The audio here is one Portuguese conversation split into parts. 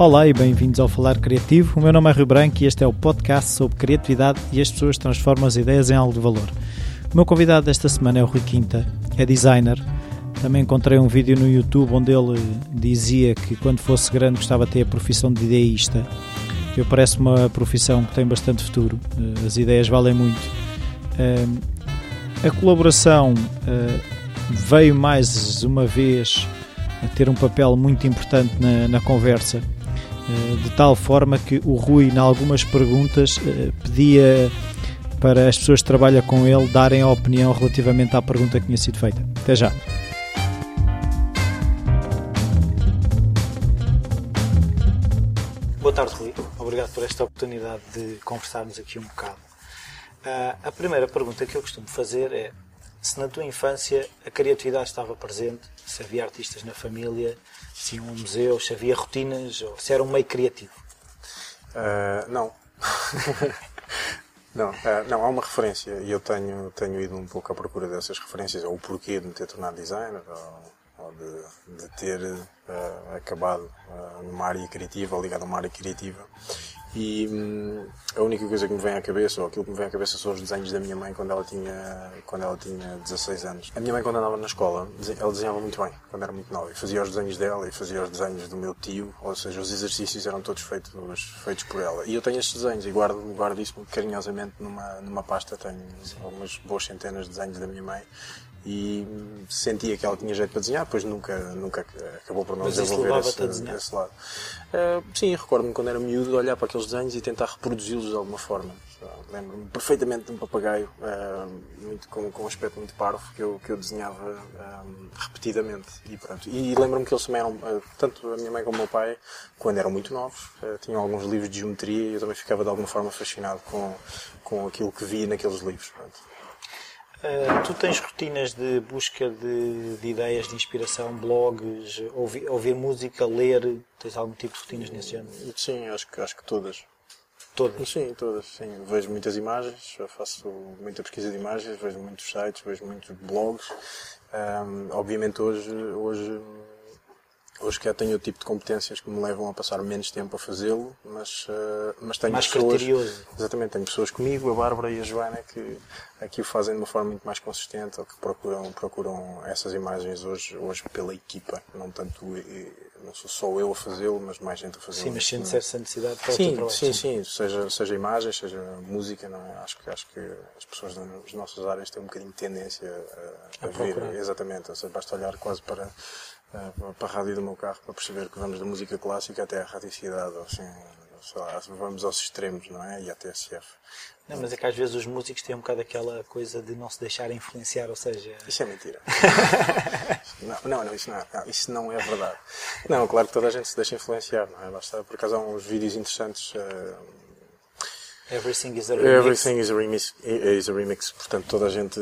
Olá e bem-vindos ao Falar Criativo. O meu nome é Rio Branco e este é o podcast sobre criatividade e as pessoas transformam as ideias em algo de valor. O meu convidado desta semana é o Rui Quinta, é designer. Também encontrei um vídeo no YouTube onde ele dizia que quando fosse grande gostava de ter a profissão de ideísta. Eu parece uma profissão que tem bastante futuro, eh, as ideias valem muito. Eh, a colaboração eh, veio mais uma vez a ter um papel muito importante na, na conversa de tal forma que o Rui, em algumas perguntas, pedia para as pessoas que trabalham com ele darem a opinião relativamente à pergunta que tinha sido feita. Até já. Boa tarde, Rui. Obrigado por esta oportunidade de conversarmos aqui um bocado. Uh, a primeira pergunta que eu costumo fazer é se na tua infância a criatividade estava presente, se havia artistas na família, se um museu, se havia rotinas, ou se era um meio criativo. Uh, não. não, uh, não, há uma referência e eu tenho, tenho ido um pouco à procura dessas referências, ou o porquê de me ter tornado designer, ou, ou de, de, ter uh, acabado numa área criativa, ou ligado a uma área criativa. E hum, a única coisa que me vem à cabeça, ou aquilo que me vem à cabeça, são os desenhos da minha mãe quando ela tinha, quando ela tinha 16 anos. A minha mãe, quando andava na escola, ela desenhava muito bem, quando era muito nova. E fazia os desenhos dela e fazia os desenhos do meu tio, ou seja, os exercícios eram todos feitos, feitos por ela. E eu tenho estes desenhos e guardo, guardo isso carinhosamente numa, numa pasta. Tenho algumas boas centenas de desenhos da minha mãe e sentia que ela tinha jeito para desenhar, depois nunca, nunca acabou por não Mas desenvolver esse, esse, lado. Uh, sim, recordo-me quando era miúdo de olhar para aqueles desenhos e tentar reproduzi-los de alguma forma. Lembro-me perfeitamente de um papagaio uh, muito, com, com um aspecto muito parvo que eu, que eu desenhava um, repetidamente. E, pronto. e lembro-me que eles também eram, uh, tanto a minha mãe como o meu pai, quando eram muito novos, tinham alguns livros de geometria e eu também ficava de alguma forma fascinado com, com aquilo que via naqueles livros. Pronto. Uh, tu tens rotinas de busca de, de ideias, de inspiração, blogs, ouvir, ouvir, música, ler? Tens algum tipo de rotinas nesse género? Sim, acho que, acho que todas. Todas? Sim, todas. Sim. Vejo muitas imagens, faço muita pesquisa de imagens, vejo muitos sites, vejo muitos blogs. Um, obviamente hoje, hoje Hoje que tenho o tipo de competências que me levam a passar menos tempo a fazê-lo, mas, uh, mas tenho mais pessoas... criterioso. Exatamente, tenho pessoas comigo, a Bárbara e a Joana, que aqui o fazem de uma forma muito mais consistente, ou que procuram, procuram essas imagens hoje, hoje pela equipa, não tanto... Não sou só eu a fazê-lo, mas mais gente a fazê-lo. Sim, mas sente essa necessidade para sim, o trabalho. Sim, sim, seja, seja imagens, seja música, não é? acho, que, acho que as pessoas das nossas áreas têm um bocadinho de tendência a, a, a ver, exatamente, ou seja, basta olhar quase para eh, para a rádio do meu carro para perceber que vamos da música clássica até à radicidade, ou assim, lá, vamos aos extremos, não é? E à TSF. Não, mas é que às vezes os músicos têm um bocado aquela coisa de não se deixar influenciar, ou seja... Isso é mentira. não, não, não, isso não, é, não, isso não é verdade. Não, claro que toda a gente se deixa influenciar, não é? Basta, por acaso há uns vídeos interessantes... Uh, Everything is a remix. Everything is a remix, is a remix. Portanto, toda a gente.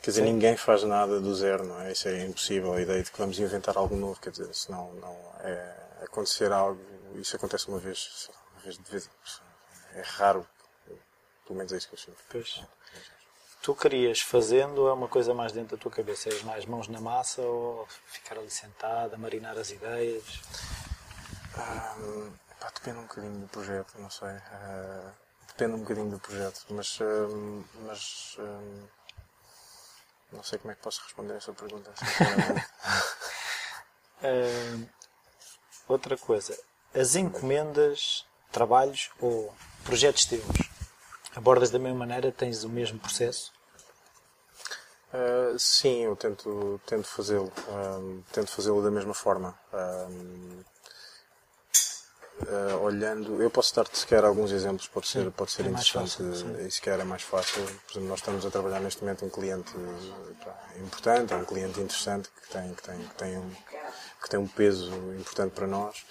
Quer dizer, Sim. ninguém faz nada do zero, não é? Isso é impossível. A ideia de que vamos inventar algo novo, quer dizer, se não, não é acontecer algo. Isso acontece uma vez, uma vez de vez. É raro. Pelo menos é isso que eu sinto. Pois. Tu querias fazendo é uma coisa mais dentro da tua cabeça? És mais mãos na massa ou ficar ali sentado, a marinar as ideias? Um, pá, depende um bocadinho do projeto, não sei. Uh, depende um bocadinho do projeto, mas, hum, mas hum, não sei como é que posso responder essa pergunta. uh, outra coisa, as encomendas, trabalhos ou projetos teus, abordas da mesma maneira, tens o mesmo processo? Uh, sim, eu tento, tento fazê-lo. Um, tento fazê-lo da mesma forma. Um, uh, olhando, eu posso dar-te sequer alguns exemplos, pode ser, pode ser é interessante fácil, e sequer é mais fácil. Por exemplo, nós estamos a trabalhar neste momento um cliente importante, é um cliente interessante que tem, que tem, que tem um, que tem um peso importante para nós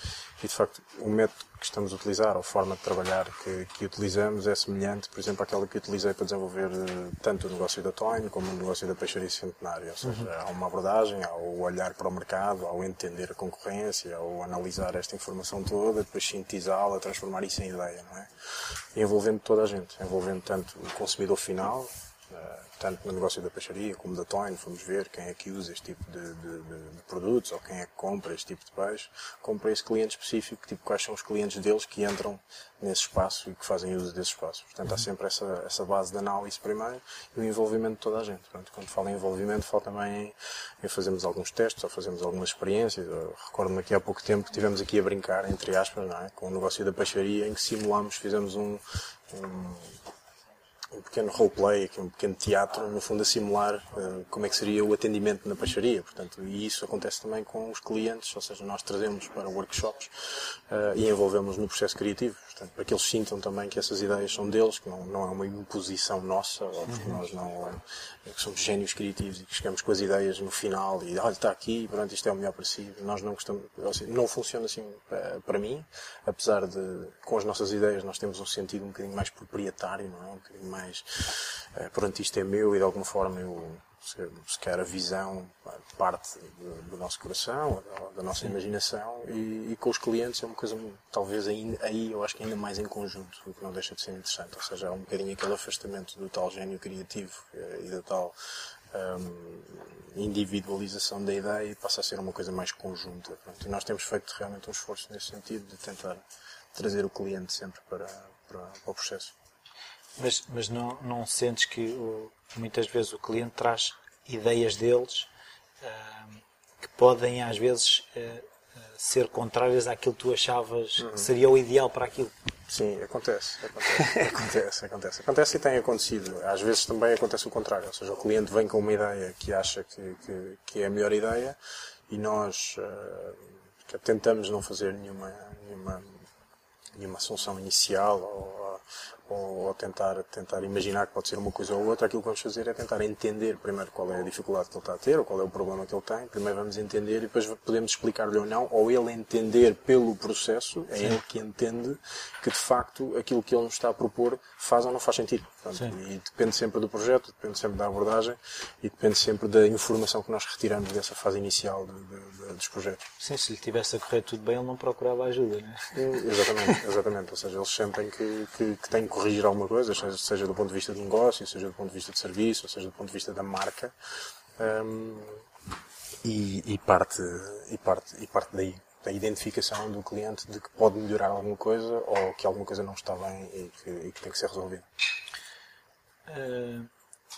e de facto o método que estamos a utilizar, ou a forma de trabalhar que, que utilizamos é semelhante, por exemplo, àquela que utilizei para desenvolver eh, tanto o negócio da Toyn como o negócio da Peixaria Centenária. Ou seja, uhum. há uma abordagem, há o olhar para o mercado, ao entender a concorrência, ao analisar esta informação toda, depois sintetizá-la, transformar isso em ideia, não é? envolvendo toda a gente, envolvendo tanto o consumidor final, Uh, tanto no negócio da peixaria como da Toyn, fomos ver quem é que usa este tipo de, de, de, produtos ou quem é que compra este tipo de peixe, compra esse cliente específico, tipo, quais são os clientes deles que entram nesse espaço e que fazem uso desse espaço. Portanto, há uhum. sempre essa, essa base de análise primeiro e o envolvimento de toda a gente. Portanto, quando falo em envolvimento, falo também em fazermos alguns testes ou fazermos algumas experiências. Recordo-me aqui há pouco tempo que tivemos aqui a brincar, entre aspas, é? com o negócio da peixaria, em que simulámos, fizemos um, um um pequeno roleplay, aqui um pequeno teatro, no fundo a simular uh, como é que seria o atendimento na peixaria. Portanto, e isso acontece também com os clientes, ou seja, nós trazemos para workshops uh, e envolvemos no processo criativo. Portanto, para que eles sintam também que essas ideias são deles, que não, não é uma imposição nossa, ou porque uhum. nós não é, que somos génios criativos e que chegamos com as ideias no final e olha, está aqui, pronto, isto é o melhor para si. Nós não gostamos, seja, não funciona assim para, para mim, apesar de com as nossas ideias nós temos um sentido um bocadinho mais proprietário, não é? Um bocadinho mais, uh, pronto, isto é meu e de alguma forma eu se quer a visão parte do, nosso coração, da, nossa Sim. imaginação e, e, com os clientes é uma coisa talvez ainda, aí eu acho que ainda mais em conjunto, o que não deixa de ser interessante, ou seja, há um bocadinho aquele afastamento do tal gênio criativo eh, e da tal um, individualização da ideia e passa a ser uma coisa mais conjunta. Pronto, e nós temos feito realmente um esforço nesse sentido de tentar trazer o cliente sempre para, para, para o processo. Mas, mas não, não sentes que o, muitas vezes o cliente traz ideias deles uh, que podem às vezes uh, ser contrárias àquilo que tu achavas uhum. que seria o ideal para aquilo? Sim, acontece, acontece, acontece, acontece. Acontece e tem acontecido. Às vezes também acontece o contrário, ou seja, o cliente vem com uma ideia que acha que, que, que é a melhor ideia e nós uh, tentamos não fazer nenhuma, nenhuma, nenhuma assunção inicial ou ou, ou, tentar, tentar imaginar que pode ser uma coisa ou outra, aquilo que vamos fazer é tentar entender primeiro qual é a dificuldade que ele está a ter, ou qual é o problema que ele tem. Primeiro vamos entender e depois podemos explicar-lhe ou não, ou ele entender pelo processo, é Sim. ele que entende que de facto aquilo que ele nos está a propor faz ou não faz sentido. Portanto, e depende sempre do projeto, depende sempre da abordagem e depende sempre da informação que nós retiramos dessa fase inicial de, de, de, dos projetos. Sim, se lhe tivesse a correr tudo bem, ele não procurava ajuda, não é? Exatamente, exatamente. Ou seja, eles sentem que, que, que têm corrigir alguma coisa, seja, do ponto de vista de negócio, seja do ponto de vista de serviço, seja do ponto de vista da marca. Um, e, e, parte, e, parte, e parte daí da identificação do cliente de que pode melhorar alguma coisa ou que alguma coisa não está bem e que, e que tem que ser resolvida. Uh,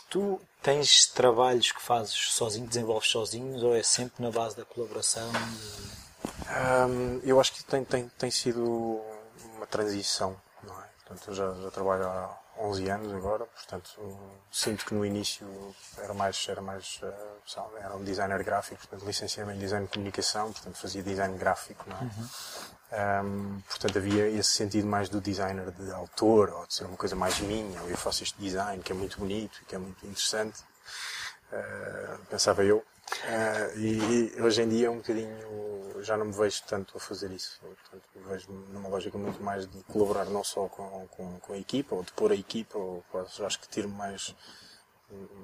tu tens trabalhos que fazes sozinho, desenvolves sozinhos ou é sempre na base da colaboração? Um, eu acho que tem, tem, tem sido uma transição? Portanto, eu já, já trabalho há 11 anos agora, portanto, sinto que no início era mais, era mais, eh, sabe, era um designer gráfico, portanto, licenciei-me em design de comunicação, portanto, fazia design gráfico, não é? Uhum. Um, portanto, havia esse sentido mais do designer de autor, ou de ser uma coisa mais minha, ou eu faço este design que é muito bonito, que é muito interessante, uh, pensava eu. Uh, e, e, hoje em dia é um bocadinho, já não me vejo tanto a fazer isso. Portanto, vejo numa lógica muito mais de colaborar não só com, com, com a equipa, ou de pôr a equipa, ou quase, acho que tiro mais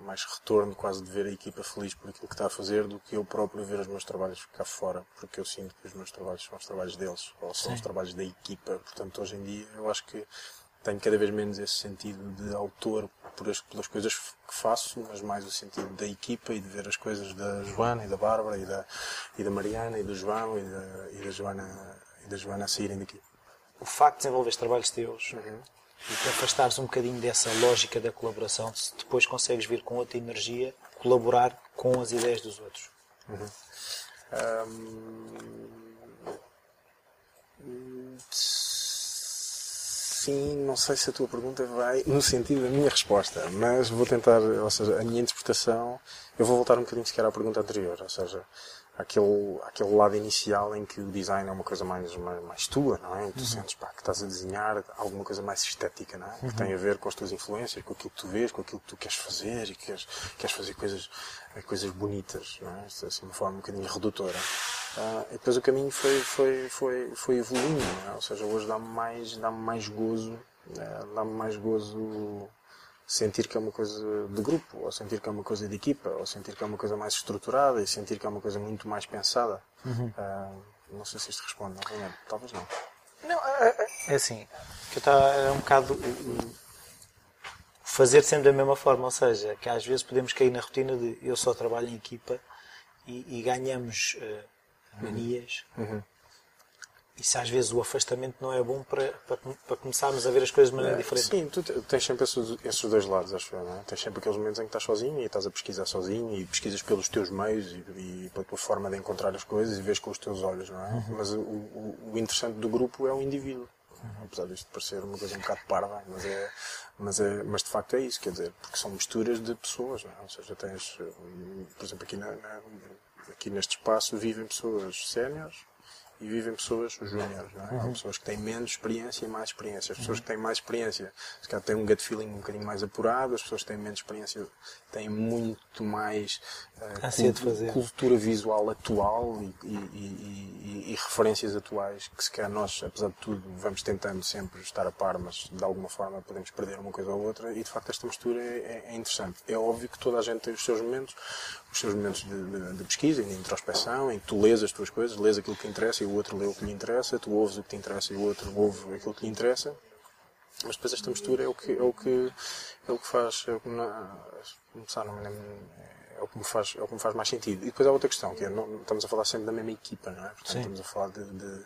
mais retorno quase de ver a equipa feliz por aquilo que está a fazer do que eu próprio ver os meus trabalhos cá fora, porque eu sinto que os meus trabalhos são os trabalhos deles, ou são Sim. os trabalhos da equipa. Portanto, hoje em dia eu acho que tenho cada vez menos esse sentido de autor por as, pelas coisas que faço, mas mais o sentido da equipa e de ver as coisas da Joana e da Bárbara e da, e da Mariana e do João e da, e da Joana e da Joana saírem daqui. O facto de desenvolver trabalhos teus uhum e te afastares um bocadinho dessa lógica da colaboração, se depois consegues vir com outra energia, colaborar com as ideias dos outros. Uhum. Sim, não sei se a tua pergunta vai no sentido da minha resposta, mas vou tentar, ou seja, a minha interpretação, eu vou voltar um bocadinho sequer à pergunta anterior, ou seja, aquele, aquele lado inicial em que o design é uma coisa mais, mais, mais tua, não é? E tu uhum. sentes pá, que estás a desenhar alguma coisa mais estética, não é? Uhum. Que tem a ver com as tuas influências, com aquilo que tu vês, com aquilo que tu queres fazer e queres, queres fazer coisas, coisas bonitas, não é? Assim, de uma forma um bocadinho redutora. Uh, e depois o caminho foi, foi, foi, foi evoluindo, não é? Ou seja, hoje dá-me mais, dá-me mais gozo, uh, dá-me mais gozo sentir que é uma coisa de grupo, ou sentir que é uma coisa de equipa, ou sentir que é uma coisa mais estruturada e sentir que é uma coisa muito mais pensada. Uhum. Uh, não sei se isto responde, não, talvez não. Não, é, é, é assim, que está é um bocado fazer sempre da mesma forma, ou seja, que às vezes podemos cair na rotina de eu só trabalho em equipa e, e ganhamos uh, manias. Uhum. Isso às vezes o afastamento não é bom para, para, para começarmos a ver as coisas de maneira é, diferente. Sim, tu tens sempre esses, esses dois lados, acho eu, não é? Tens sempre aqueles momentos em que estás sozinho e estás a pesquisar sozinho e pesquisas pelos teus meios e, e pela tua forma de encontrar as coisas e vês com os teus olhos, não é? Uhum. Mas o, o, o, interessante do grupo é o indivíduo. Uhum. Apesar disto parecer uma coisa um bocado parva, mas é, mas, é, mas de facto é isso, quer dizer, porque são misturas de pessoas, não é? Ou seja, tens, por exemplo, aqui, na, na, aqui neste espaço vivem pessoas séniores, e vivem pessoas júniores, não é? Uhum. Há pessoas que têm menos experiência e mais experiência. As pessoas que têm mais experiência, se calhar têm um gut feeling um bocadinho mais apurado, as pessoas que têm menos experiência têm muito mais uh, cultura visual atual e, e, e, e, referências atuais que se calhar nós, apesar de tudo, vamos tentando sempre estar a par, mas de alguma forma podemos perder uma coisa ou outra e de facto esta mistura é, é, é interessante. É óbvio que toda a gente tem os seus momentos, os seus momentos de, de, de pesquisa e de introspeção, em que tu lês as tuas coisas, lês aquilo que interessa e o outro lê o que lhe interessa, tu ouves o que te interessa e o outro ouve aquilo que lhe interessa. Mas depois esta mistura é o que, é o que, é o que faz, é o que, começar, não me é o que me faz, é o que me faz mais sentido. E depois há outra questão, que é, não, estamos a falar sempre da mesma equipa, não é? Portanto, Sim. estamos a falar de, de,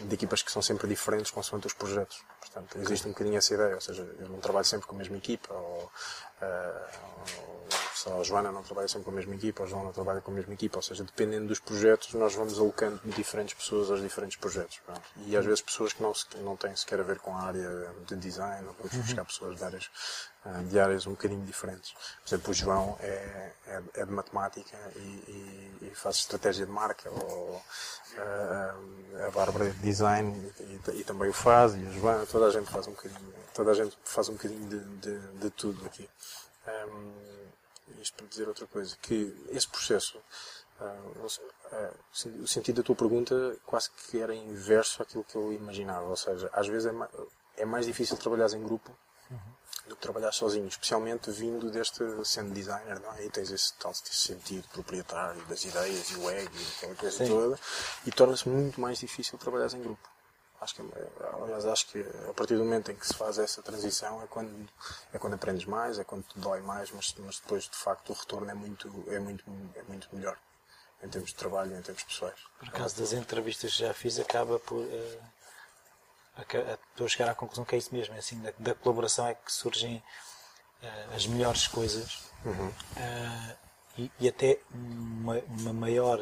de, equipas que são sempre diferentes consoante os projetos. Portanto, existe um bocadinho essa ideia, ou seja, eu não trabalho sempre com a mesma equipa, ou, uh, ou a Joana não trabalha sempre com a mesma equipa, ou o João não trabalha com a mesma equipa, ou seja, dependendo dos projetos, nós vamos alocando diferentes pessoas aos diferentes projetos. Pronto. E às vezes pessoas que não, não têm sequer a ver com a área de design, ou vamos uhum. buscar pessoas de áreas, de áreas um bocadinho diferentes. Por exemplo, o João é, é, é de matemática e, e, e, faz estratégia de marca, ou uh, a Bárbara é de design e, e, também o faz, e a Joana, toda a gente faz um bocadinho, toda a gente faz um bocadinho de, de, de tudo aqui. Um, isto para dizer outra coisa, que esse processo, o sentido da tua pergunta quase que era inverso àquilo que eu imaginava, ou seja, às vezes é mais, é mais difícil trabalhar em grupo. Do que trabalhar sozinho, especialmente vindo deste sendo designer, não é? E tens esse tal esse sentido proprietário das ideias e o ego e aquela coisa Sim. toda, e torna-se muito mais difícil trabalhar em grupo. Acho que, aliás, acho que a partir do momento em que se faz essa transição é quando, é quando aprendes mais, é quando te dói mais, mas, mas depois, de facto, o retorno é muito, é muito, é muito melhor em termos de trabalho e em termos pessoais. Por acaso das entrevistas que já fiz, acaba por. Uh, a, a, chegar à conclusão que é isso mesmo. É assim, da, da colaboração é que surgem uh, as melhores coisas uhum. uh, e, e, até uma, uma maior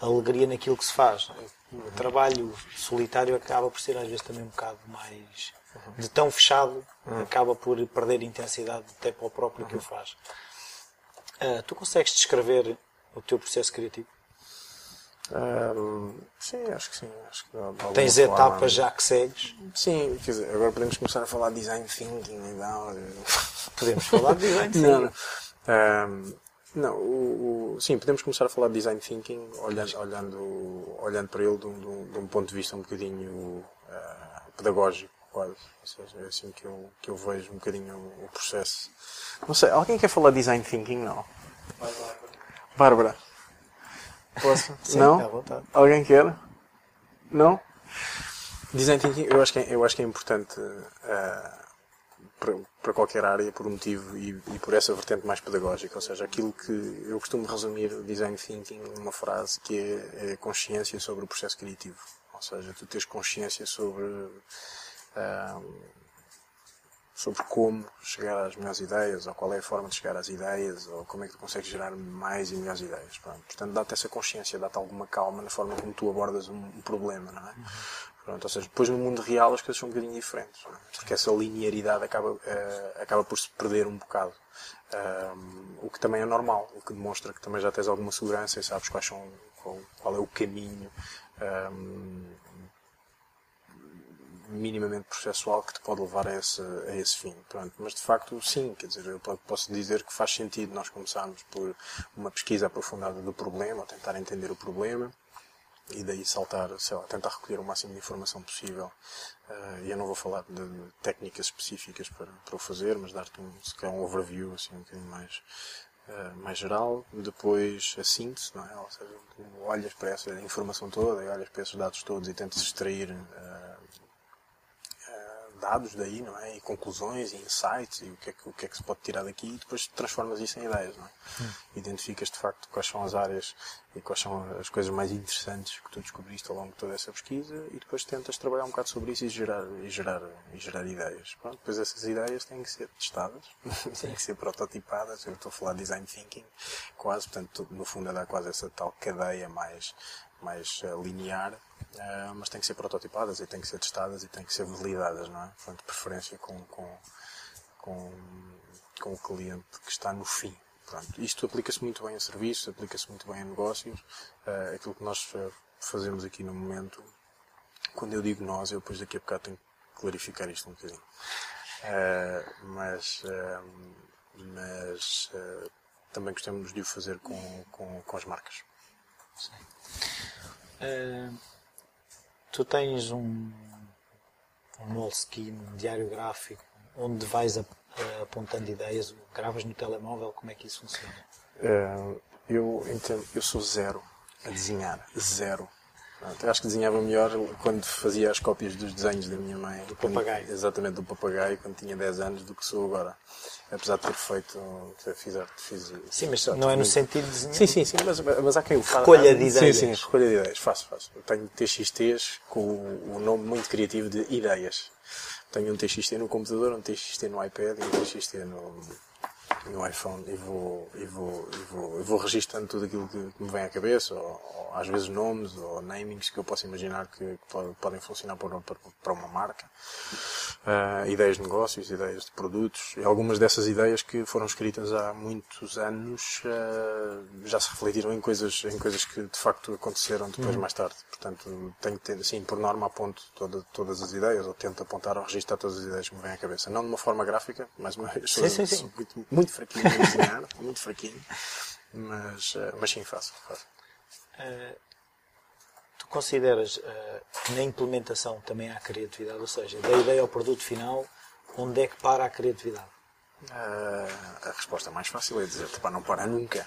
alegria naquilo que se faz. O trabalho solitário acaba por ser às vezes também um bocado mais de tão fechado, acaba por perder intensidade até para o próprio que o faz. Uh, tu consegues descrever o teu processo criativo? Um, sim, acho que sim. Acho que Tens forma, etapas já que segues? Sim, quer dizer, agora podemos começar a falar de design thinking e tal. Podemos falar de design thinking. Não, não. Um, não, o, o, sim, podemos começar a falar de design thinking olhando, olhando, olhando para ele de um, de um ponto de vista um bocadinho uh, pedagógico, quase. Ou seja, é assim que eu, que eu vejo um bocadinho o, o processo. Não sei, alguém quer falar de design thinking? Não. Bárbara. Posso? Sim, não? À vontade. Alguém quer? Não? Design thinking, eu acho que é, eu acho que é importante. Uh, para, para qualquer área por um motivo e, e, por essa vertente mais pedagógica. Ou seja, aquilo que eu costumo resumir o design thinking numa frase que é, é consciência sobre o processo criativo. Ou seja, tu tens consciência sobre, sobre como chegar às melhores ideias, ou qual é a forma de chegar às ideias, ou como é que tu consegues gerar mais e melhores ideias. Pronto. Portanto, dá-te essa consciência, dá-te alguma calma na forma como tu abordas um, um problema, não é? Uhum. Pronto, ou seja, depois no mundo real as coisas são um bocadinho diferentes, é? porque essa linearidade acaba, uh, acaba por se perder um bocado. Um, o que também é normal, o que demonstra que também já tens alguma segurança e sabes quais são, qual, qual é o caminho um, minimamente processual que te pode levar a esse, a esse fim. Pronto, mas de facto, sim, quer dizer, eu posso dizer que faz sentido nós começarmos por uma pesquisa aprofundada do problema, tentar entender o problema e daí saltar, sei lá, tentar recolher o máximo de informação possível. Uh, eu não vou falar de técnicas específicas para, para o fazer, mas dar-te um, se calhar um overview assim um bocadinho mais, uh, mais geral. Depois a síntese, não é? Ou seja, olhas para essa informação toda e olhas para esses dados todos e tentas extrair uh, dados daí, não é? E conclusões e insights e o que é que, o que, é que se pode tirar daqui e depois transformas isso em ideias, não é? Hum. Identificas de facto quais são as áreas e quais são as coisas mais interessantes que tu descobriste ao longo de toda essa pesquisa e depois tentas trabalhar um bocado sobre isso e gerar, e gerar, e gerar ideias. Pronto, depois essas ideias têm que ser testadas, têm que ser prototipadas. Eu estou a falar de design thinking, quase, portanto, no fundo é dar quase essa tal cadeia mais, mais uh, linear, uh, mas têm que ser prototipadas e têm que ser testadas e têm que ser validadas, não é? Portanto, preferência com, com, com, com o cliente que está no fim. Pronto, isto aplica-se muito bem a serviços, aplica-se muito bem a negócios. Uh, aquilo que nós fazemos aqui no momento, quando eu digo nós, eu depois daqui a bocado tenho que clarificar isto um bocadinho. Mas mas também gostamos de o fazer com, com, com as marcas. Tu tens um, um Moleskine, um diário gráfico, onde vais apontando ideias, gravas no telemóvel, como é que isso funciona? Uh, eu entendo, eu sou zero a desenhar, zero. Eu acho que desenhava melhor quando fazia as cópias dos desenhos da minha mãe. Do papagaio. Exatamente, do papagaio, quando tinha 10 anos, do que sou agora. Apesar de ter feito, fiz arte, fiz... Sim, mas não é no sentido de? Sim, sim, sim, mas, mas há quem o faça. Recolha de ideias. Sim, sim, recolha de ideias, faço, faço. Eu tenho TXTs com o nome muito criativo de ideias. Tenho um TXT no computador, um TXT no iPad e um TXT no, no iPhone e vou, e vou, e vou, e vou registando tudo aquilo que, me vem à cabeça, ou, ou, às vezes nomes ou namings que eu posso imaginar que, que podem funcionar para, para, para uma marca. Uh, ideias de negócios, ideias de produtos, e algumas dessas ideias que foram escritas há muitos anos uh, já se refletiram em coisas, em coisas que de facto aconteceram depois uhum. mais tarde. Portanto, tenho que ter, assim, por norma aponto toda, todas as ideias, ou tento apontar ou registrar todas as ideias que me vêm à cabeça. Não de uma forma gráfica, mais uma sim, sim, sim. Muito, muito fraquinho a desenhar, muito fraquinho, mas, uh, mas sim, faço. faço. Uh, tu consideras uh, que na implementação também há criatividade, ou seja, da ideia ao produto final, onde é que para a criatividade? a resposta mais fácil é dizer, não para nunca.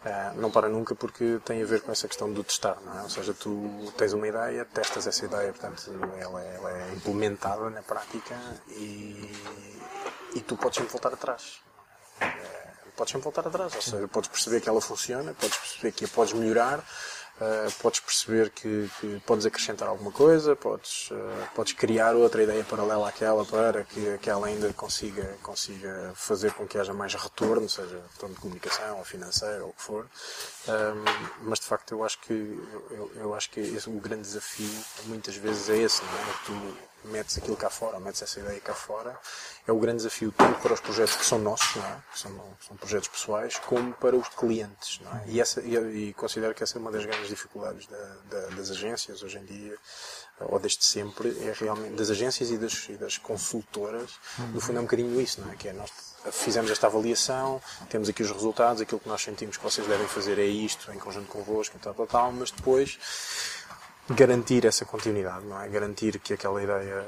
Uh, não para nunca porque tem a ver com essa questão do testar, não é? Ou seja, tu tens uma ideia, testas essa ideia, portanto, ela é, ela é implementada na prática e, e tu podes sempre voltar atrás. É, podes sempre voltar atrás, ou seja, podes perceber que ela funciona, podes perceber que a podes melhorar, Uh, podes perceber que, que, podes acrescentar alguma coisa, podes, uh, podes criar outra ideia paralela àquela para que aquela ainda consiga, consiga fazer com que haja mais retorno, seja retorno de comunicação ou financeiro ou o que for. Um, mas de facto eu acho que eu, eu acho que esse, o grande desafio muitas vezes é esse, não é? Tu metes aquilo cá fora, metes essa ideia cá fora, é o grande desafio tanto para os projetos que são nossos, não é? são, são projetos pessoais, como para os clientes. Não é? e, essa, e, e considero que essa é uma das grandes dificuldades da, da, das agências hoje em dia, ou desde sempre, é realmente das agências e das, e das consultoras, no fundo é um bocadinho isso, não é? Que é nós fizemos esta avaliação, temos aqui os resultados, aquilo que nós sentimos que vocês devem fazer é isto, em conjunto convosco, tal, tal, tal, mas depois garantir essa continuidade, não é? Garantir que aquela ideia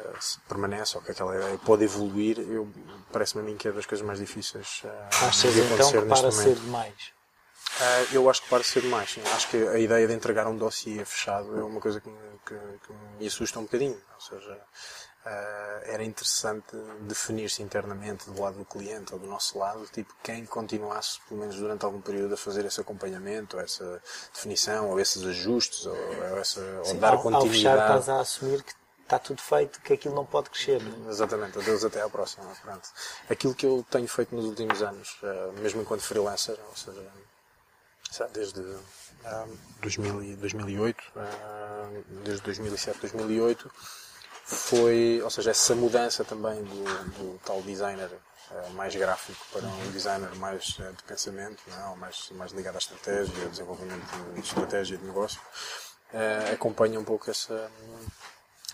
permanece ou que aquela ideia pode evoluir, eu parece-me a mim que é das coisas mais difíceis uh, Achas de então acontecer então que para ser demais? Uh, eu acho que para ser demais, sim. Acho que a ideia de entregar um dossiê fechado é uma coisa que me, que, que me assusta um bocadinho. Ou seja, era interessante definir-se internamente do lado do cliente ou do nosso lado, tipo, quem continuasse, pelo menos durante algum período, a fazer esse acompanhamento, ou essa definição, ou esses ajustes, ou, ou, essa, Sim, ou dar ao, continuidade. Ao fechar, estás a assumir que está tudo feito, que aquilo não pode crescer. Não é? Exatamente, adeus até à próxima. Pronto. Aquilo que eu tenho feito nos últimos anos, uh, mesmo enquanto freelancer, ou seja, desde uh, 2000, 2008, uh, desde 2007, 2008, foi, ou seja, essa mudança também do, do tal designer uh, mais gráfico para um designer mais uh, de pensamento, não, é? mais, mais ligado à estratégia, ao desenvolvimento de estratégia de negócio, uh, acompanha um pouco essa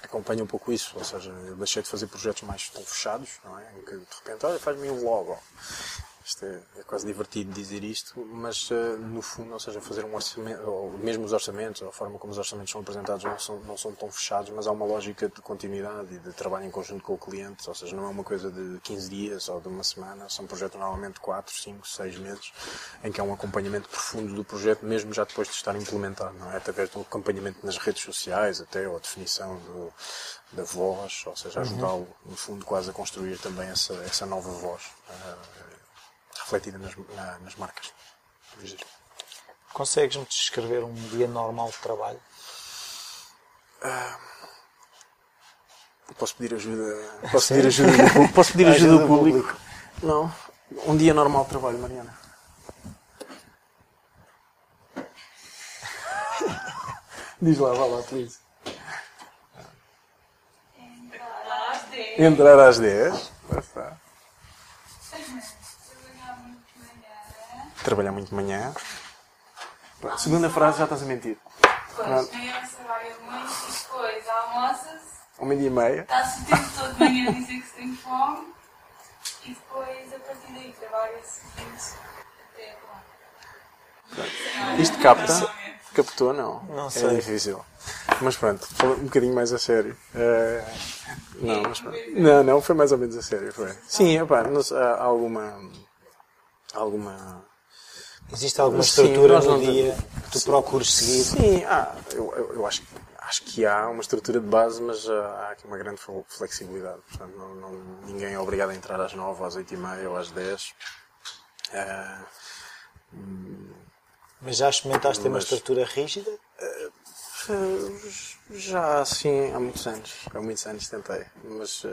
acompanha um pouco isso, ou seja, eu deixei de fazer projetos mais tão fechados, não é? Em que de repente, olha, faz-me um logo, isto é, é, quase divertido dizer isto, mas uh, no fundo, ou seja, fazer um orçamento, ou mesmo os orçamentos, ou a forma como os orçamentos são apresentados não são, não são tão fechados, mas há uma lógica de continuidade e de trabalho em conjunto com o cliente, ou seja, não é uma coisa de 15 dias ou de uma semana, são projetos normalmente de 4, 5, 6 meses, em que há um acompanhamento profundo do projeto, mesmo já depois de estar implementado, não é? Através do acompanhamento nas redes sociais, até, ou a definição do, da voz, ou seja, ajudá-lo, no fundo, quase a construir também essa, essa nova voz. Uh, refletida nas, na, nas marcas. Consegues-me descrever um dia normal de trabalho? Uh, posso pedir ajuda? Posso pedir ajuda do público? Posso pedir ajuda, ajuda do público? público? Não. Um dia normal de trabalho, Mariana. Diz lá, vá lá, please. Entrar às 10. Entrar às 10. Trabalhar muito de manhã. Pronto, segunda frase já estás a mentir. Meia hora trabalha muito e depois almoças. Ao meio-dia e meia. Está-se o tempo todo de manhã a dizer que se tem fome. E depois, a partir daí, trabalha-se até lá. Isto capta? Captou? Não. Não é sei. É difícil. Mas pronto, um bocadinho mais a sério. Uh, não, mas pronto. Não, não, foi mais ou menos a sério. Foi. Sim, opa, não, há alguma. alguma Existe alguma estrutura Sim, no dia que tu procures seguir? Sim, ah, eu, eu, eu, acho, acho que há uma estrutura de base, mas há aqui uma grande flexibilidade. Portanto, não, não, ninguém é obrigado a entrar às 9, às 8 e meia ou às 10. Uh, mas já experimentaste ter uma estrutura rígida? Uh, já, sim, há muitos anos. Há muitos anos tentei. Mas uh,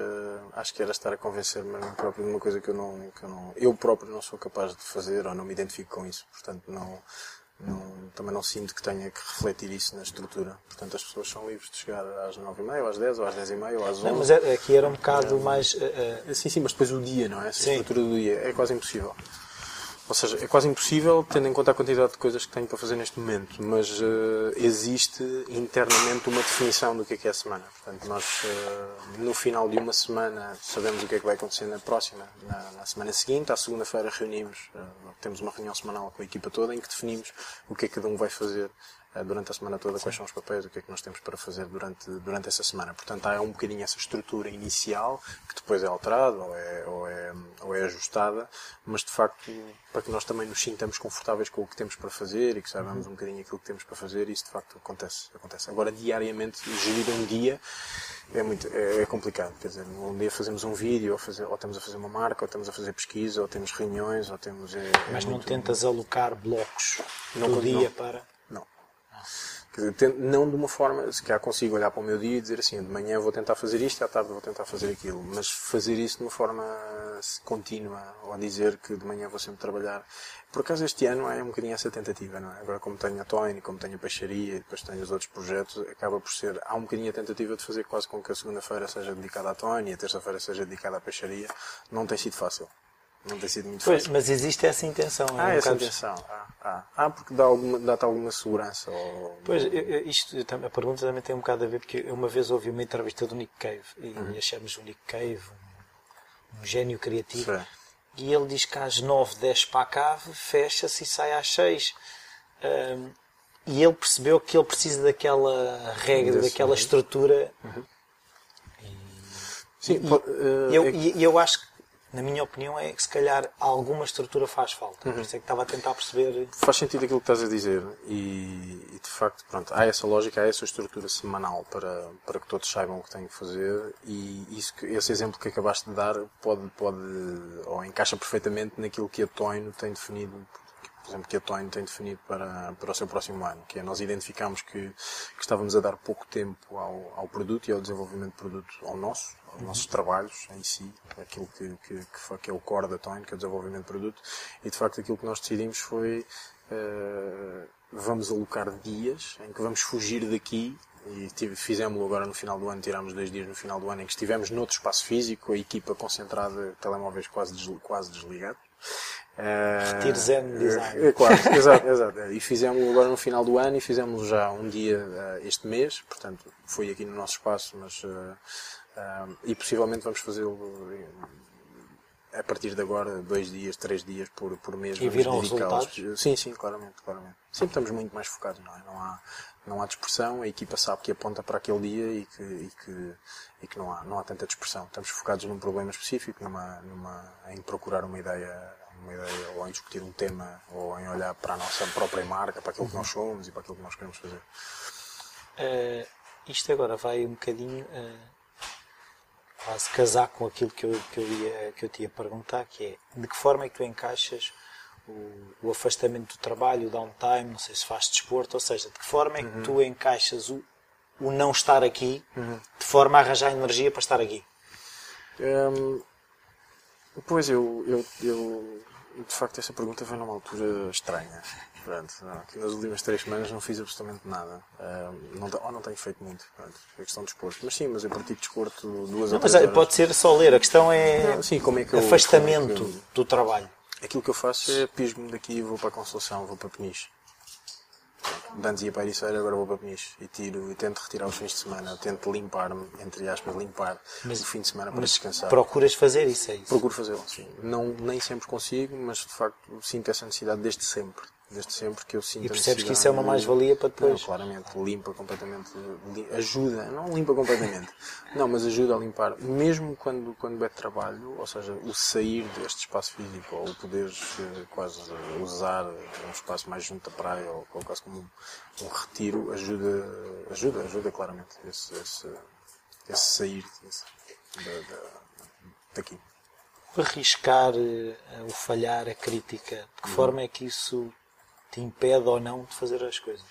acho que era estar a convencer-me a próprio de uma coisa que eu, não, que eu não. Eu próprio não sou capaz de fazer ou não me identifico com isso. Portanto, não, não, também não sinto que tenha que refletir isso na estrutura. Portanto, as pessoas são livres de chegar às 9h30, ou às 10 ou às 10h30 ou às 11 Não, mas é, aqui era um bocado é, mais. Uh, sim, sim, mas depois o dia, não é? Essa sim. estrutura do dia é quase impossível. Ou seja, é quase impossível, tendo em conta a quantidade de coisas que tenho para fazer neste momento, mas uh, existe internamente uma definição do que é que é a semana. Portanto, nós, uh, no final de uma semana, sabemos o que é que vai acontecer na próxima, na, na semana seguinte. À segunda-feira reunimos, uh, temos uma reunião semanal com a equipa toda em que definimos o que é que cada um vai fazer durante a semana toda quais são os papéis, o que é que nós temos para fazer durante, durante essa semana. Portanto, há um bocadinho essa estrutura inicial que depois é alterada ou é, ou é, ou é ajustada, mas de facto, para que nós também nos sintamos confortáveis com o que temos para fazer e que saibamos um bocadinho aquilo que temos para fazer, isso de facto acontece. acontece. Agora, diariamente, gerir um dia é, muito, é, é, complicado. Quer dizer, um dia fazemos um vídeo, ou, fazer, ou estamos a fazer uma marca, ou estamos a fazer pesquisa, ou temos reuniões, ou temos. É, Mas não muito, tentas alocar blocos não, do dia não. para. Não de uma forma, se calhar consigo olhar para o meu dia e dizer assim, de manhã vou tentar fazer isto, à tarde vou tentar fazer aquilo, mas fazer isso de uma forma contínua, ou dizer que de manhã vou sempre trabalhar. Por acaso este ano é um bocadinho essa tentativa, não é? Agora como tenho a Toyn, como tenho a Peixaria depois tenho os outros projetos, acaba por ser, há um bocadinho a tentativa de fazer quase com que a segunda-feira seja dedicada à Toyn e a terça-feira seja dedicada à Peixaria. Não tem sido fácil. Não tem sido muito pois, fácil. Mas existe essa intenção. É ah, um essa intenção. Ah, ah. ah, porque dá alguma, dá-te alguma segurança. Ou... Pois, isto, a pergunta também tem um bocado a ver, porque uma vez ouvi uma entrevista do Nick Cave e uhum. achamos o Nick Cave um, um gênio criativo. Sim. E ele diz que às 9, 10 para a cave, fecha-se e sai às 6. Um, e ele percebeu que ele precisa daquela regra, Desse daquela estrutura. Uhum. E, Sim, e, uh, eu, é... e eu acho que na minha opinião, é que se calhar alguma estrutura faz falta. Uhum. Por isso é que estava a tentar perceber. Faz sentido aquilo que estás a dizer e, e, de facto, pronto, há essa lógica, há essa estrutura semanal para, para que todos saibam o que têm que fazer e isso, esse exemplo que acabaste de dar pode, pode ou encaixa perfeitamente naquilo que a Toino tem definido por exemplo, que a Toyn tem definido para, para o seu próximo ano, que é nós identificamos que, que estávamos a dar pouco tempo ao, ao produto e ao desenvolvimento de produto ao nosso, aos uhum. nossos trabalhos em si, aquilo que, que, que, foi, que é o core da Toyn, que é o desenvolvimento de produto, e de facto aquilo que nós decidimos foi uh, vamos alocar dias em que vamos fugir daqui e fizemos agora no final do ano, tirámos dois dias no final do ano em que estivemos noutro espaço físico, a equipa concentrada, telemóveis quase, quase desligados. Retiro Zen Design. É, quase, exato, exato. E fizemos agora no final do ano e fizemos já um dia uh, este mês, portanto foi aqui no nosso espaço, mas uh, e possivelmente vamos fazê-lo a partir de agora, dois dias, três dias por, por mês. E viram resultados? Sim, sim, claramente, claramente. Sempre estamos muito mais focados, não é? Não há, não há dispersão, a equipa sabe que aponta para aquele dia e que, e que, e que não, há, não há tanta dispersão. Estamos focados num problema específico, numa, numa, em procurar uma ideia, uma ideia, ou em discutir um tema, ou em olhar para a nossa própria marca, para aquilo que nós somos e para aquilo que nós queremos fazer. Uh, isto agora vai um bocadinho uh, quase casar com aquilo que eu, que, eu ia, que eu te ia perguntar, que é de que forma é que tu encaixas o, o afastamento do trabalho, o downtime, não sei se faz desporto, ou seja, de que forma é que uhum. tu encaixas o, o não estar aqui uhum. de forma a arranjar energia para estar aqui? Um, pois eu, eu, eu, de facto, essa pergunta vem numa altura estranha. Pronto, não, nas últimas três semanas não fiz absolutamente nada. Um, não, ou não tenho feito muito. Pronto, é questão de desporto. Mas sim, mas eu pratico desporto duas não, ou três Mas pode ser só ler. A questão é, não, sim, como é que eu, afastamento é que eu, do trabalho. Aquilo que eu faço é pismo daqui e vou para a Consolação, vou para Peniche. Antes ia para a Ericeira, agora vou para Peniche. E tiro e tento retirar os fins de semana. Tento limpar-me, entre aspas, limpar mas, o fim de semana para descansar. Procuras fazer isso, é isso? Procuro fazê-lo, sim. Não, nem sempre consigo, mas de facto sinto essa necessidade desde sempre desde sempre que eu sinto E percebes que isso é uma mais-valia para depois? Não, claramente, limpa completamente, ajuda, não limpa completamente, não, mas ajuda a limpar, mesmo quando, quando é trabalho, ou seja, o sair deste espaço físico, ou o poderes eh, quase usar um espaço mais junto à praia, ou, ou quase como um, um, retiro, ajuda, ajuda, ajuda claramente esse, esse, esse sair esse, da, da, daqui. Arriscar uh, o falhar, a crítica, de que uhum. forma é que isso te impede ou não de fazer as coisas?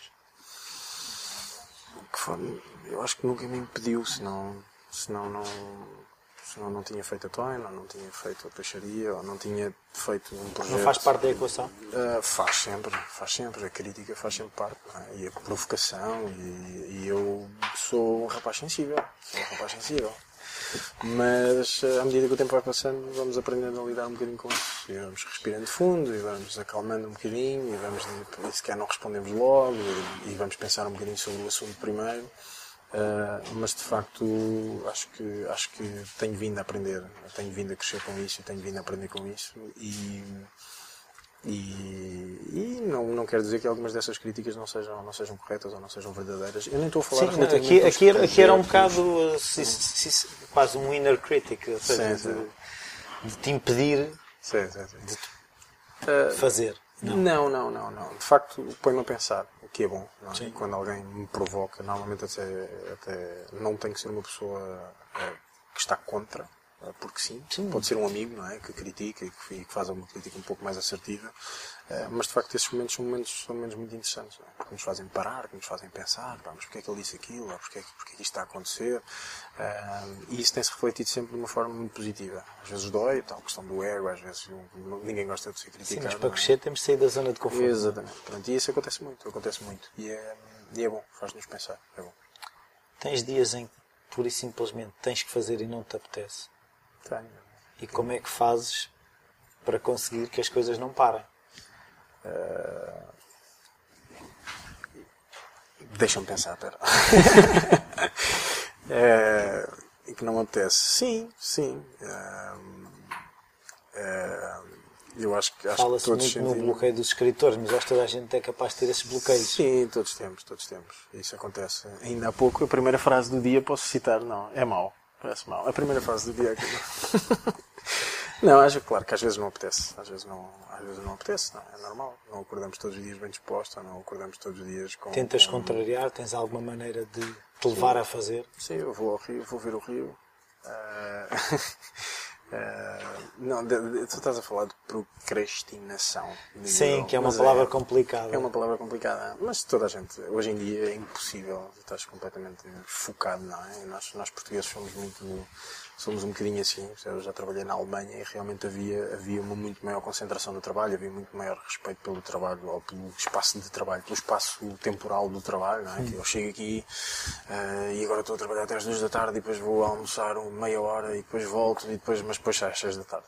Eu acho que nunca me impediu, senão, senão não, senão não tinha feito a toina, ou não tinha feito a peixaria, ou não tinha feito um projeto. Não faz parte da equação? Uh, faz sempre, faz sempre. A crítica faz sempre parte. É? E a provocação, e, e, eu sou um rapaz sensível. Sou um rapaz sensível. Mas eh, à medida que o tempo vai passando, vamos aprendendo a lidar um bocadinho com isso. E vamos respirando fundo, e vamos acalmando um bocadinho, e vamos, e sequer não respondemos logo, e, e vamos pensar um bocadinho sobre o assunto primeiro. Uh, mas de facto acho que acho que tenho vindo a aprender tenho vindo a crescer com isso tenho vindo a aprender com isso e e, e, não, não quero dizer que algumas dessas críticas não sejam, não sejam corretas ou não sejam verdadeiras. Eu nem estou a falar Sim, aqui, aqui, era, aqui era um bocado se, se, se, quase um inner critic, ou seja, sim, sim. De, de, te impedir sim, de uh, fazer. Não. não, não, não, não. De facto, põe-me a pensar, o que é bom. É? Quando alguém me provoca, normalmente até, até não tem que ser uma pessoa uh, que está contra porque sim, sim, pode ser um amigo não é? que critica e que, faz uma crítica um pouco mais assertiva, ah, mas de facto esses momentos são momentos, são momentos muito interessantes, é? que nos fazem parar, que nos fazem pensar, pá, mas porque é que ele disse aquilo, ou porque é que, porque é que isto está a acontecer, ah, e isso tem-se refletido sempre de uma forma muito positiva. Às vezes dói, tal questão do ego, às vezes ninguém gosta de ser criticado. Sim, mas para é? crescer temos de sair da zona de conforto. É? Exatamente, Pronto, e isso acontece muito, acontece muito, e é, e é bom, faz-nos pensar, é bom. Tens dias em que pura e simplesmente tens que fazer e não te apetece? Tenho. E como é que fazes para conseguir que as coisas não parem? Uh... Deixa-me pensar, pera. é... E que não apetece. Sim, sim. É... Eu acho que. Fala-se muito sentimos... no bloqueio dos escritores, mas acho que toda a gente é capaz de ter esses bloqueios. Sim, todos temos, todos temos. Isso acontece. Ainda há pouco, a primeira frase do dia posso citar, não, é mau. Parece mal. A primeira fase do dia aqui. não, acho claro que às vezes não apetece. Às vezes não, às vezes não apetece, não. É normal. Não acordamos todos os dias bem dispostos, não acordamos todos os dias com. Tentas com... contrariar? Tens alguma maneira de te levar Sim. a fazer? Sim, eu vou ao rio, vou ver o rio. Uh... Uh, não, de, tu estás a falar de procrastinação. Sim, eu, que é uma palavra é, complicada. É uma palavra complicada, mas toda a gente, hoje em dia é impossível, estás completamente focado, não é? Nós, nós portugueses somos muito somos um bocadinho assim. Eu já trabalhei na Alemanha e realmente havia, havia uma muito maior concentração do trabalho, havia muito maior respeito pelo trabalho, ou pelo espaço de trabalho, pelo espaço temporal do trabalho. Não é? Que eu chego aqui uh, e agora estou a trabalhar até às duas da tarde e depois vou almoçar uma meia hora e depois volto, e depois, mas depois sai às seis da tarde.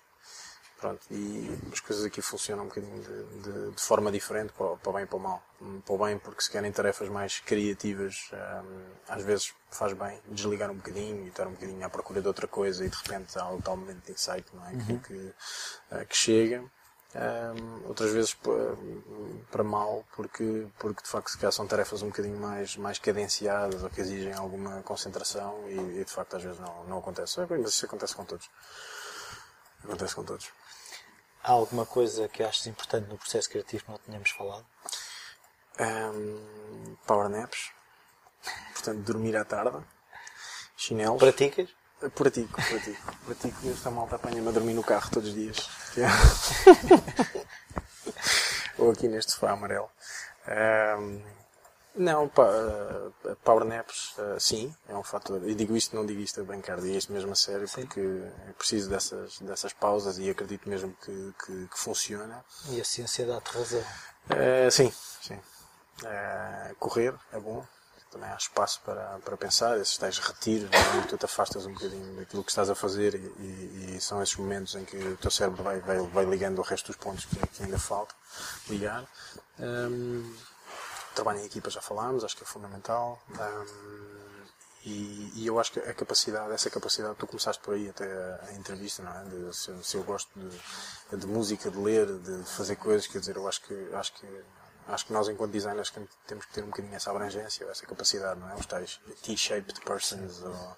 Pronto, e as coisas aqui funcionam um bocadinho de, de, de forma diferente, para, para o bem e para o mal. Para o bem, porque se querem tarefas mais criativas, um, às vezes faz bem desligar um bocadinho e estar um bocadinho à procura de outra coisa e de repente há o tal momento de insight não é? Uhum. que, que, uh, que chega. Um, outras vezes para mal, porque, porque de facto se calhar são tarefas um bocadinho mais, mais cadenciadas ou que exigem alguma concentração e, e de facto às vezes não, não acontece. Mas isso acontece com todos. Acontece com todos. Há alguma coisa que achas importante no processo criativo que não tínhamos falado? Um, power naps. Portanto, dormir à tarde. Chinelos. Praticas? Pratico, pratico. Pratico. Esta malta apanha-me a dormir no carro todos os dias. Ou aqui neste sofá amarelo. Um, não, pa, uh, power naps, uh, sim, é um fator. E digo isto, não digo isto a brincar, digo isto mesmo a sério, sim. porque é preciso dessas, dessas pausas e acredito mesmo que, que, que funciona. E a ciência dá-te razão. Uh, sim, sim. correr é bom, também há espaço para, para pensar, esses tais retiros, é? tu te afastas um bocadinho daquilo que estás a fazer e, e, e, são esses momentos em que o teu cérebro vai, vai, vai ligando o resto dos pontos que, que ainda falta ligar. Um, trabalho em equipa já falámos, acho que é fundamental. Um, e, e, eu acho que a capacidade, essa capacidade, tu começaste por aí até a, entrevista, não é? De, se, se, eu gosto de, de, música, de ler, de fazer coisas, quer dizer, eu acho que, acho que, acho que nós enquanto designers temos que ter um bocadinho essa abrangência, essa capacidade, não é? Os tais T-shaped persons, ou,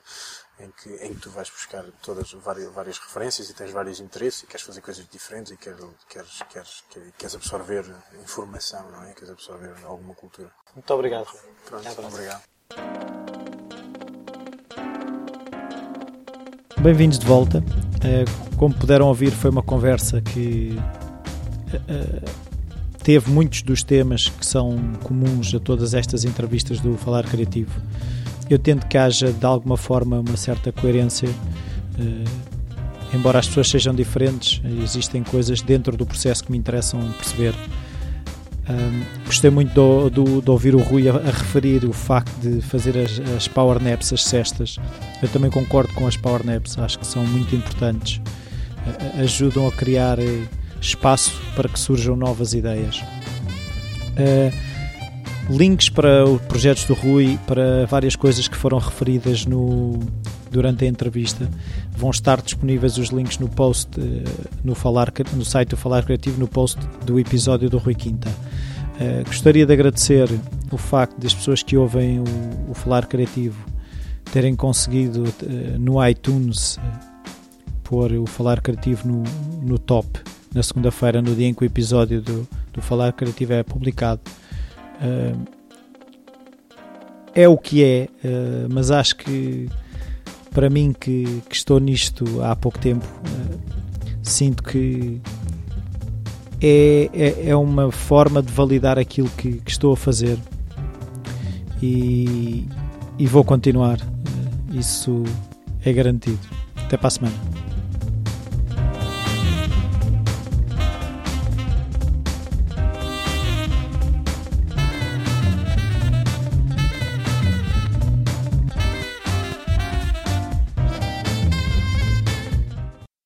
em que, em que tu vais buscar todas várias, várias referências e tens vários interesses e queres fazer coisas diferentes e queres, queres, queres, queres absorver informação, não é? Queres absorver alguma cultura. Muito obrigado. Pronto, obrigado. Bem-vindos de volta. Eh, como puderam ouvir, foi uma conversa que eh, eh, teve muitos dos temas que são comuns a todas estas entrevistas do Falar Criativo eu tento que haja de alguma forma uma certa coerência. Uh, embora as pessoas sejam diferentes, existem coisas dentro do processo que me interessam perceber. Gostei muito do, do, de ouvir o Rui a, a, referir o facto de fazer as, as power naps, as cestas. Eu também concordo com as power naps, acho que são muito importantes. Uh, ajudam a criar uh, espaço para que surjam novas ideias. Uh, links para os projetos do Rui, para várias coisas que foram referidas no, durante a entrevista. Vão estar disponíveis os links no post eh, no, falar, no site do Falar Criativo, no post do episódio do Rui Quinta. Uh, gostaria de agradecer o facto das pessoas que ouvem o, o Falar Criativo terem conseguido uh, no iTunes pôr o Falar Criativo no, no top na segunda-feira, no dia em que o episódio do, do Falar Criativo é publicado. Uh, é o que é, uh, mas acho que para mim que, que, estou nisto há pouco tempo, uh, sinto que é, é, é, uma forma de validar aquilo que, que estou a fazer e, e vou continuar. isso é garantido. Até para a semana.